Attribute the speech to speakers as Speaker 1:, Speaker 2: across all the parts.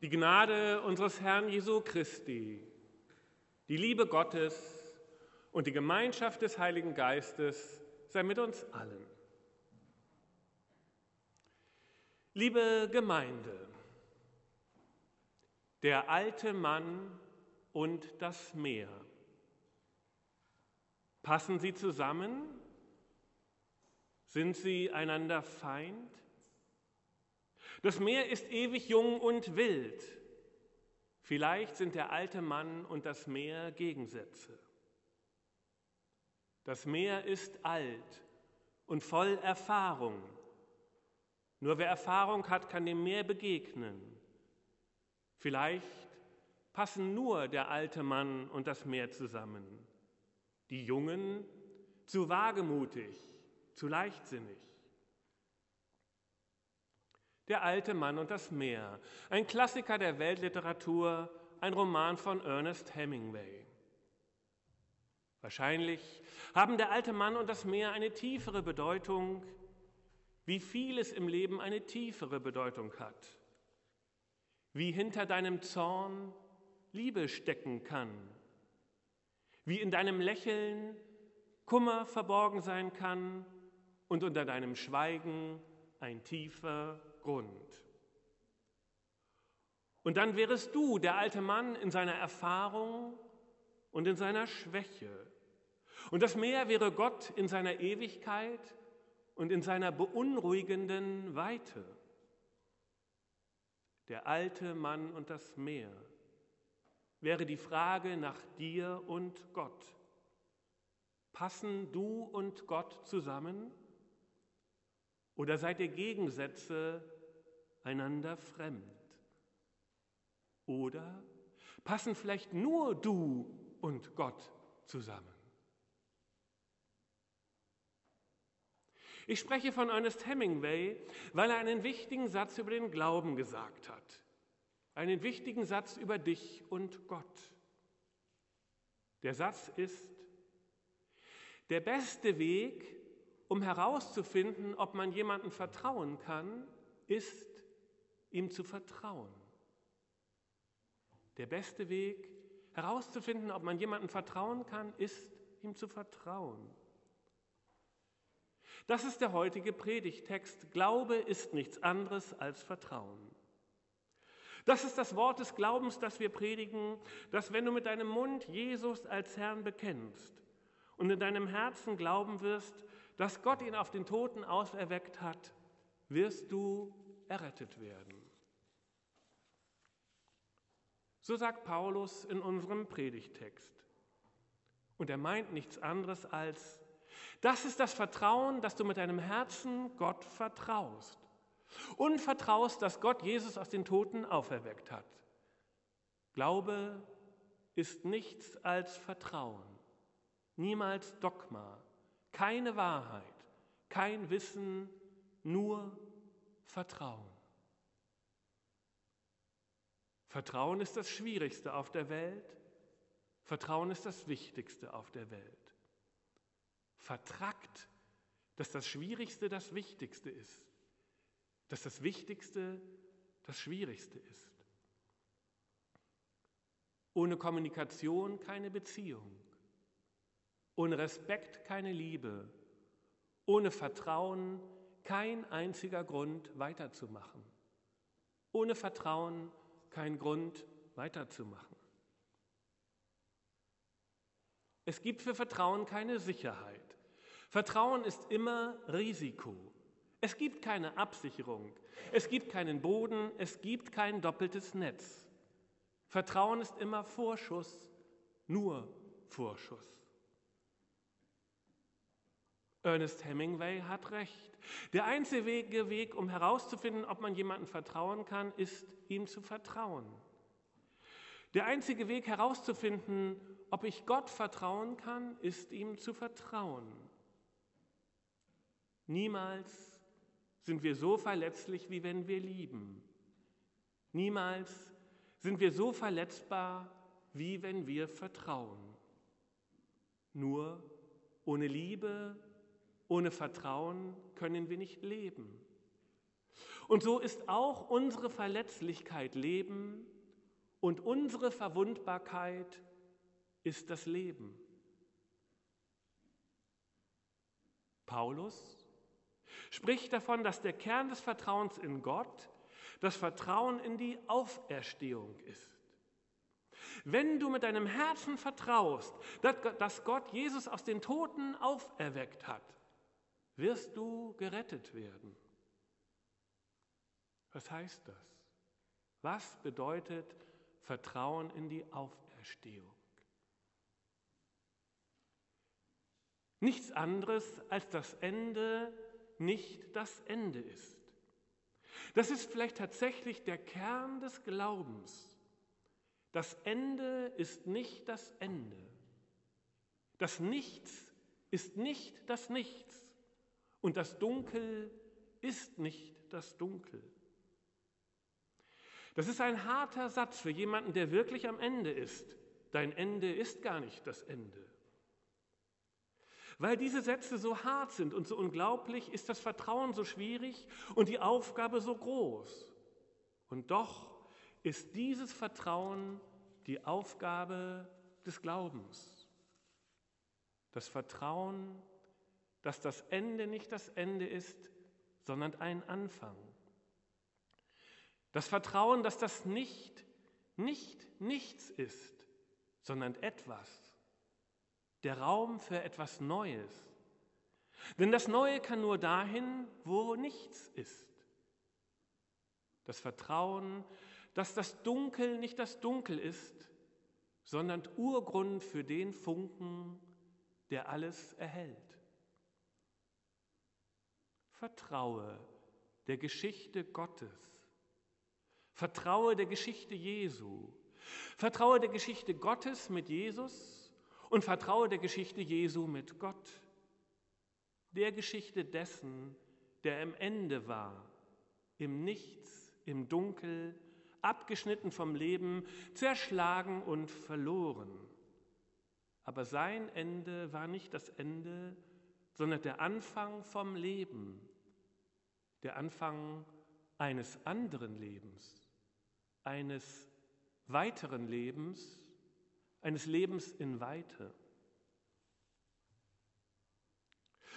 Speaker 1: Die Gnade unseres Herrn Jesu Christi, die Liebe Gottes und die Gemeinschaft des Heiligen Geistes sei mit uns allen. Liebe Gemeinde, der alte Mann und das Meer. Passen sie zusammen? Sind sie einander Feind? Das Meer ist ewig jung und wild. Vielleicht sind der alte Mann und das Meer Gegensätze. Das Meer ist alt und voll Erfahrung. Nur wer Erfahrung hat, kann dem Meer begegnen. Vielleicht passen nur der alte Mann und das Meer zusammen. Die Jungen zu wagemutig, zu leichtsinnig. Der alte Mann und das Meer, ein Klassiker der Weltliteratur, ein Roman von Ernest Hemingway. Wahrscheinlich haben der alte Mann und das Meer eine tiefere Bedeutung, wie vieles im Leben eine tiefere Bedeutung hat. Wie hinter deinem Zorn Liebe stecken kann. Wie in deinem Lächeln Kummer verborgen sein kann und unter deinem Schweigen ein tiefer Grund. Und dann wärest du, der alte Mann, in seiner Erfahrung und in seiner Schwäche. Und das Meer wäre Gott in seiner Ewigkeit und in seiner beunruhigenden Weite. Der alte Mann und das Meer wäre die Frage nach dir und Gott. Passen du und Gott zusammen? Oder seid ihr Gegensätze einander fremd? Oder passen vielleicht nur du und Gott zusammen? Ich spreche von Ernest Hemingway, weil er einen wichtigen Satz über den Glauben gesagt hat. Einen wichtigen Satz über dich und Gott. Der Satz ist, der beste Weg, um herauszufinden, ob man jemandem vertrauen kann, ist, ihm zu vertrauen. Der beste Weg, herauszufinden, ob man jemandem vertrauen kann, ist, ihm zu vertrauen. Das ist der heutige Predigtext. Glaube ist nichts anderes als Vertrauen. Das ist das Wort des Glaubens, das wir predigen, dass wenn du mit deinem Mund Jesus als Herrn bekennst und in deinem Herzen glauben wirst, dass Gott ihn auf den Toten auferweckt hat, wirst du errettet werden. So sagt Paulus in unserem Predigtext. Und er meint nichts anderes als, das ist das Vertrauen, dass du mit deinem Herzen Gott vertraust und vertraust, dass Gott Jesus aus den Toten auferweckt hat. Glaube ist nichts als Vertrauen, niemals Dogma, keine Wahrheit, kein Wissen, nur Vertrauen. Vertrauen ist das Schwierigste auf der Welt. Vertrauen ist das Wichtigste auf der Welt. Vertrackt, dass das Schwierigste das Wichtigste ist. Dass das Wichtigste das Schwierigste ist. Ohne Kommunikation keine Beziehung. Ohne Respekt keine Liebe. Ohne Vertrauen kein einziger Grund weiterzumachen. Ohne Vertrauen kein Grund weiterzumachen. Es gibt für Vertrauen keine Sicherheit. Vertrauen ist immer Risiko. Es gibt keine Absicherung. Es gibt keinen Boden. Es gibt kein doppeltes Netz. Vertrauen ist immer Vorschuss, nur Vorschuss. Ernest Hemingway hat recht. Der einzige Weg, um herauszufinden, ob man jemandem vertrauen kann, ist, ihm zu vertrauen. Der einzige Weg herauszufinden, ob ich Gott vertrauen kann, ist, ihm zu vertrauen. Niemals sind wir so verletzlich, wie wenn wir lieben. Niemals sind wir so verletzbar, wie wenn wir vertrauen. Nur ohne Liebe ohne Vertrauen können wir nicht leben. Und so ist auch unsere Verletzlichkeit Leben und unsere Verwundbarkeit ist das Leben. Paulus spricht davon, dass der Kern des Vertrauens in Gott das Vertrauen in die Auferstehung ist. Wenn du mit deinem Herzen vertraust, dass Gott Jesus aus den Toten auferweckt hat, wirst du gerettet werden. Was heißt das? Was bedeutet Vertrauen in die Auferstehung? Nichts anderes als das Ende nicht das Ende ist. Das ist vielleicht tatsächlich der Kern des Glaubens. Das Ende ist nicht das Ende. Das Nichts ist nicht das Nichts. Und das Dunkel ist nicht das Dunkel. Das ist ein harter Satz für jemanden, der wirklich am Ende ist. Dein Ende ist gar nicht das Ende. Weil diese Sätze so hart sind und so unglaublich, ist das Vertrauen so schwierig und die Aufgabe so groß. Und doch ist dieses Vertrauen die Aufgabe des Glaubens. Das Vertrauen, dass das Ende nicht das Ende ist, sondern ein Anfang. Das Vertrauen, dass das nicht, nicht nichts ist, sondern etwas der Raum für etwas Neues. Denn das Neue kann nur dahin, wo nichts ist. Das Vertrauen, dass das Dunkel nicht das Dunkel ist, sondern Urgrund für den Funken, der alles erhält. Vertraue der Geschichte Gottes. Vertraue der Geschichte Jesu. Vertraue der Geschichte Gottes mit Jesus und vertraue der Geschichte Jesu mit Gott, der Geschichte dessen, der im Ende war, im Nichts, im Dunkel, abgeschnitten vom Leben, zerschlagen und verloren. Aber sein Ende war nicht das Ende, sondern der Anfang vom Leben, der Anfang eines anderen Lebens, eines weiteren Lebens, eines Lebens in Weite.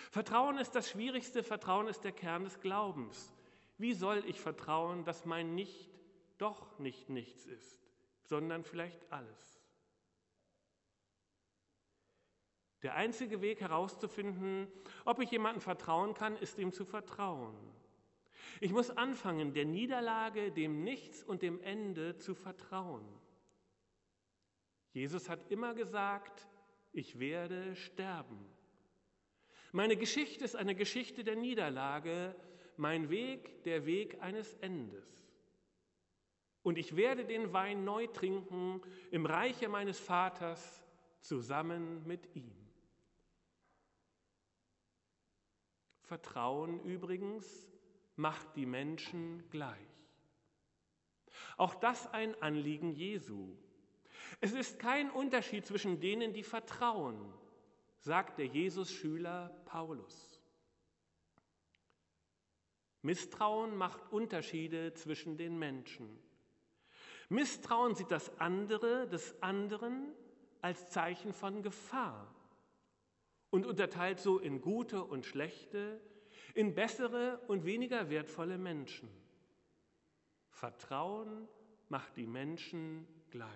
Speaker 1: Vertrauen ist das Schwierigste, Vertrauen ist der Kern des Glaubens. Wie soll ich vertrauen, dass mein Nicht doch nicht nichts ist, sondern vielleicht alles? Der einzige Weg herauszufinden, ob ich jemandem vertrauen kann, ist ihm zu vertrauen. Ich muss anfangen, der Niederlage, dem Nichts und dem Ende zu vertrauen. Jesus hat immer gesagt, ich werde sterben. Meine Geschichte ist eine Geschichte der Niederlage, mein Weg der Weg eines Endes. Und ich werde den Wein neu trinken im Reiche meines Vaters zusammen mit ihm. Vertrauen übrigens macht die Menschen gleich. Auch das ein Anliegen Jesu. Es ist kein Unterschied zwischen denen, die vertrauen, sagt der Jesus-Schüler Paulus. Misstrauen macht Unterschiede zwischen den Menschen. Misstrauen sieht das andere des anderen als Zeichen von Gefahr und unterteilt so in gute und schlechte, in bessere und weniger wertvolle Menschen. Vertrauen macht die Menschen gleich.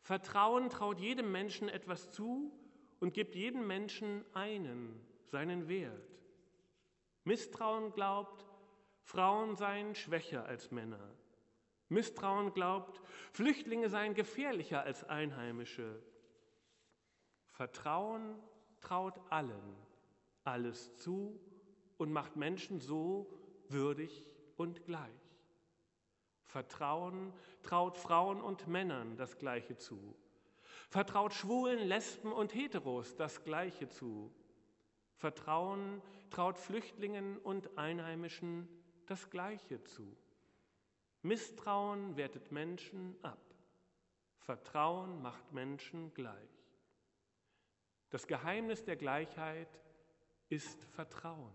Speaker 1: Vertrauen traut jedem Menschen etwas zu und gibt jedem Menschen einen, seinen Wert. Misstrauen glaubt, Frauen seien schwächer als Männer. Misstrauen glaubt, Flüchtlinge seien gefährlicher als Einheimische. Vertrauen traut allen alles zu und macht Menschen so würdig und gleich. Vertrauen traut Frauen und Männern das Gleiche zu. Vertraut Schwulen, Lesben und Heteros das Gleiche zu. Vertrauen traut Flüchtlingen und Einheimischen das Gleiche zu. Misstrauen wertet Menschen ab. Vertrauen macht Menschen gleich. Das Geheimnis der Gleichheit ist Vertrauen.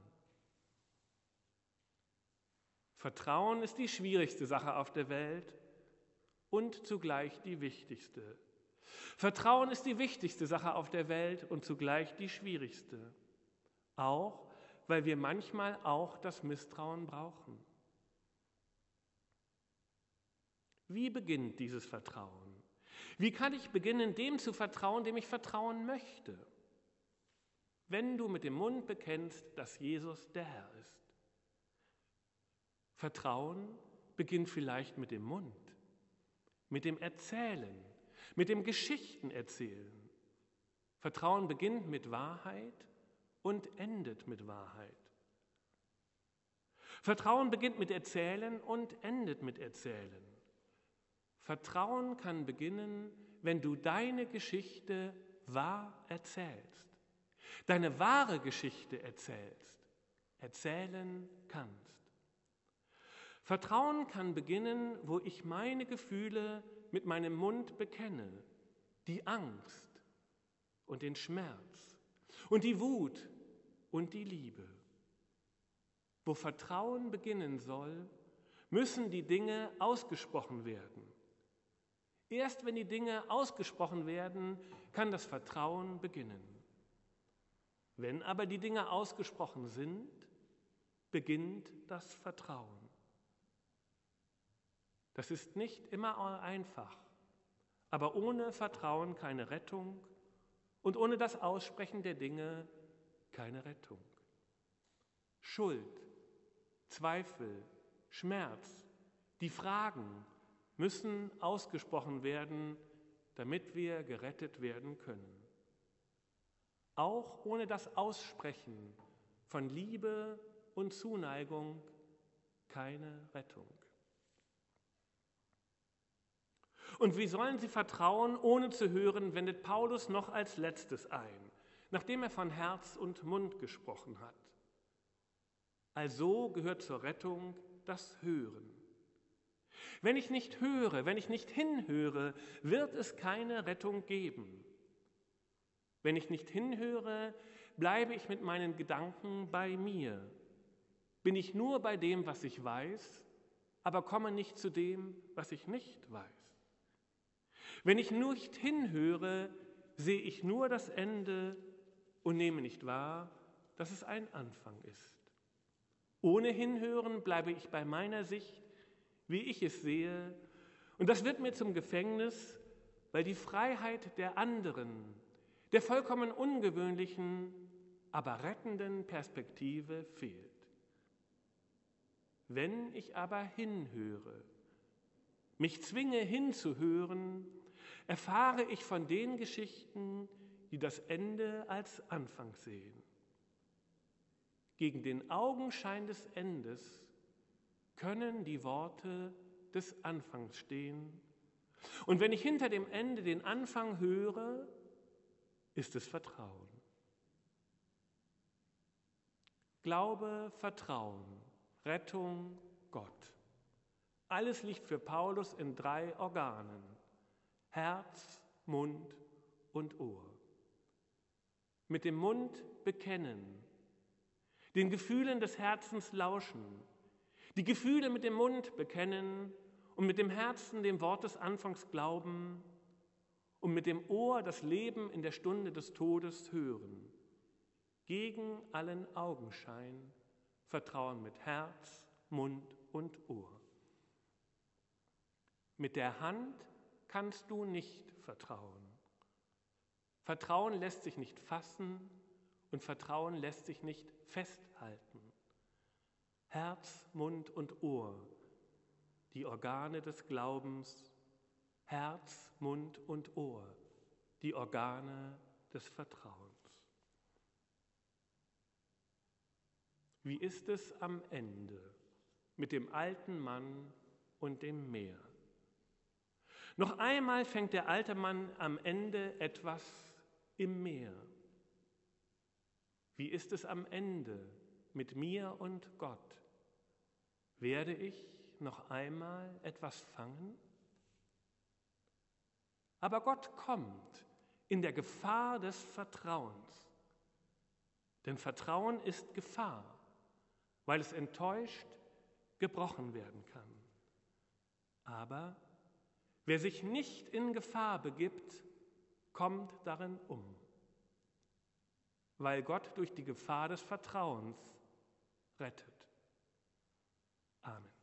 Speaker 1: Vertrauen ist die schwierigste Sache auf der Welt und zugleich die wichtigste. Vertrauen ist die wichtigste Sache auf der Welt und zugleich die schwierigste. Auch weil wir manchmal auch das Misstrauen brauchen. Wie beginnt dieses Vertrauen? Wie kann ich beginnen, dem zu vertrauen, dem ich vertrauen möchte? Wenn du mit dem Mund bekennst, dass Jesus der Herr ist. Vertrauen beginnt vielleicht mit dem Mund, mit dem Erzählen, mit dem Geschichtenerzählen. Vertrauen beginnt mit Wahrheit und endet mit Wahrheit. Vertrauen beginnt mit Erzählen und endet mit Erzählen. Vertrauen kann beginnen, wenn du deine Geschichte wahr erzählst, deine wahre Geschichte erzählst, erzählen kannst. Vertrauen kann beginnen, wo ich meine Gefühle mit meinem Mund bekenne, die Angst und den Schmerz und die Wut und die Liebe. Wo Vertrauen beginnen soll, müssen die Dinge ausgesprochen werden. Erst wenn die Dinge ausgesprochen werden, kann das Vertrauen beginnen. Wenn aber die Dinge ausgesprochen sind, beginnt das Vertrauen. Das ist nicht immer einfach, aber ohne Vertrauen keine Rettung und ohne das Aussprechen der Dinge keine Rettung. Schuld, Zweifel, Schmerz, die Fragen müssen ausgesprochen werden, damit wir gerettet werden können. Auch ohne das Aussprechen von Liebe und Zuneigung keine Rettung. Und wie sollen sie vertrauen, ohne zu hören, wendet Paulus noch als letztes ein, nachdem er von Herz und Mund gesprochen hat. Also gehört zur Rettung das Hören. Wenn ich nicht höre, wenn ich nicht hinhöre, wird es keine Rettung geben. Wenn ich nicht hinhöre, bleibe ich mit meinen Gedanken bei mir. Bin ich nur bei dem, was ich weiß, aber komme nicht zu dem, was ich nicht weiß. Wenn ich nicht hinhöre, sehe ich nur das Ende und nehme nicht wahr, dass es ein Anfang ist. Ohne Hinhören bleibe ich bei meiner Sicht, wie ich es sehe, und das wird mir zum Gefängnis, weil die Freiheit der anderen, der vollkommen ungewöhnlichen, aber rettenden Perspektive fehlt. Wenn ich aber hinhöre, mich zwinge hinzuhören, erfahre ich von den Geschichten, die das Ende als Anfang sehen. Gegen den Augenschein des Endes können die Worte des Anfangs stehen. Und wenn ich hinter dem Ende den Anfang höre, ist es Vertrauen. Glaube, Vertrauen, Rettung, Gott. Alles liegt für Paulus in drei Organen. Herz, Mund und Ohr. Mit dem Mund bekennen, den Gefühlen des Herzens lauschen, die Gefühle mit dem Mund bekennen und mit dem Herzen dem Wort des Anfangs glauben und mit dem Ohr das Leben in der Stunde des Todes hören. Gegen allen Augenschein vertrauen mit Herz, Mund und Ohr. Mit der Hand kannst du nicht vertrauen. Vertrauen lässt sich nicht fassen und Vertrauen lässt sich nicht festhalten. Herz, Mund und Ohr, die Organe des Glaubens, Herz, Mund und Ohr, die Organe des Vertrauens. Wie ist es am Ende mit dem alten Mann und dem Meer? Noch einmal fängt der alte Mann am Ende etwas im Meer. Wie ist es am Ende mit mir und Gott? Werde ich noch einmal etwas fangen? Aber Gott kommt in der Gefahr des Vertrauens. Denn Vertrauen ist Gefahr, weil es enttäuscht, gebrochen werden kann. Aber wer sich nicht in Gefahr begibt, kommt darin um, weil Gott durch die Gefahr des Vertrauens rettet. Amen.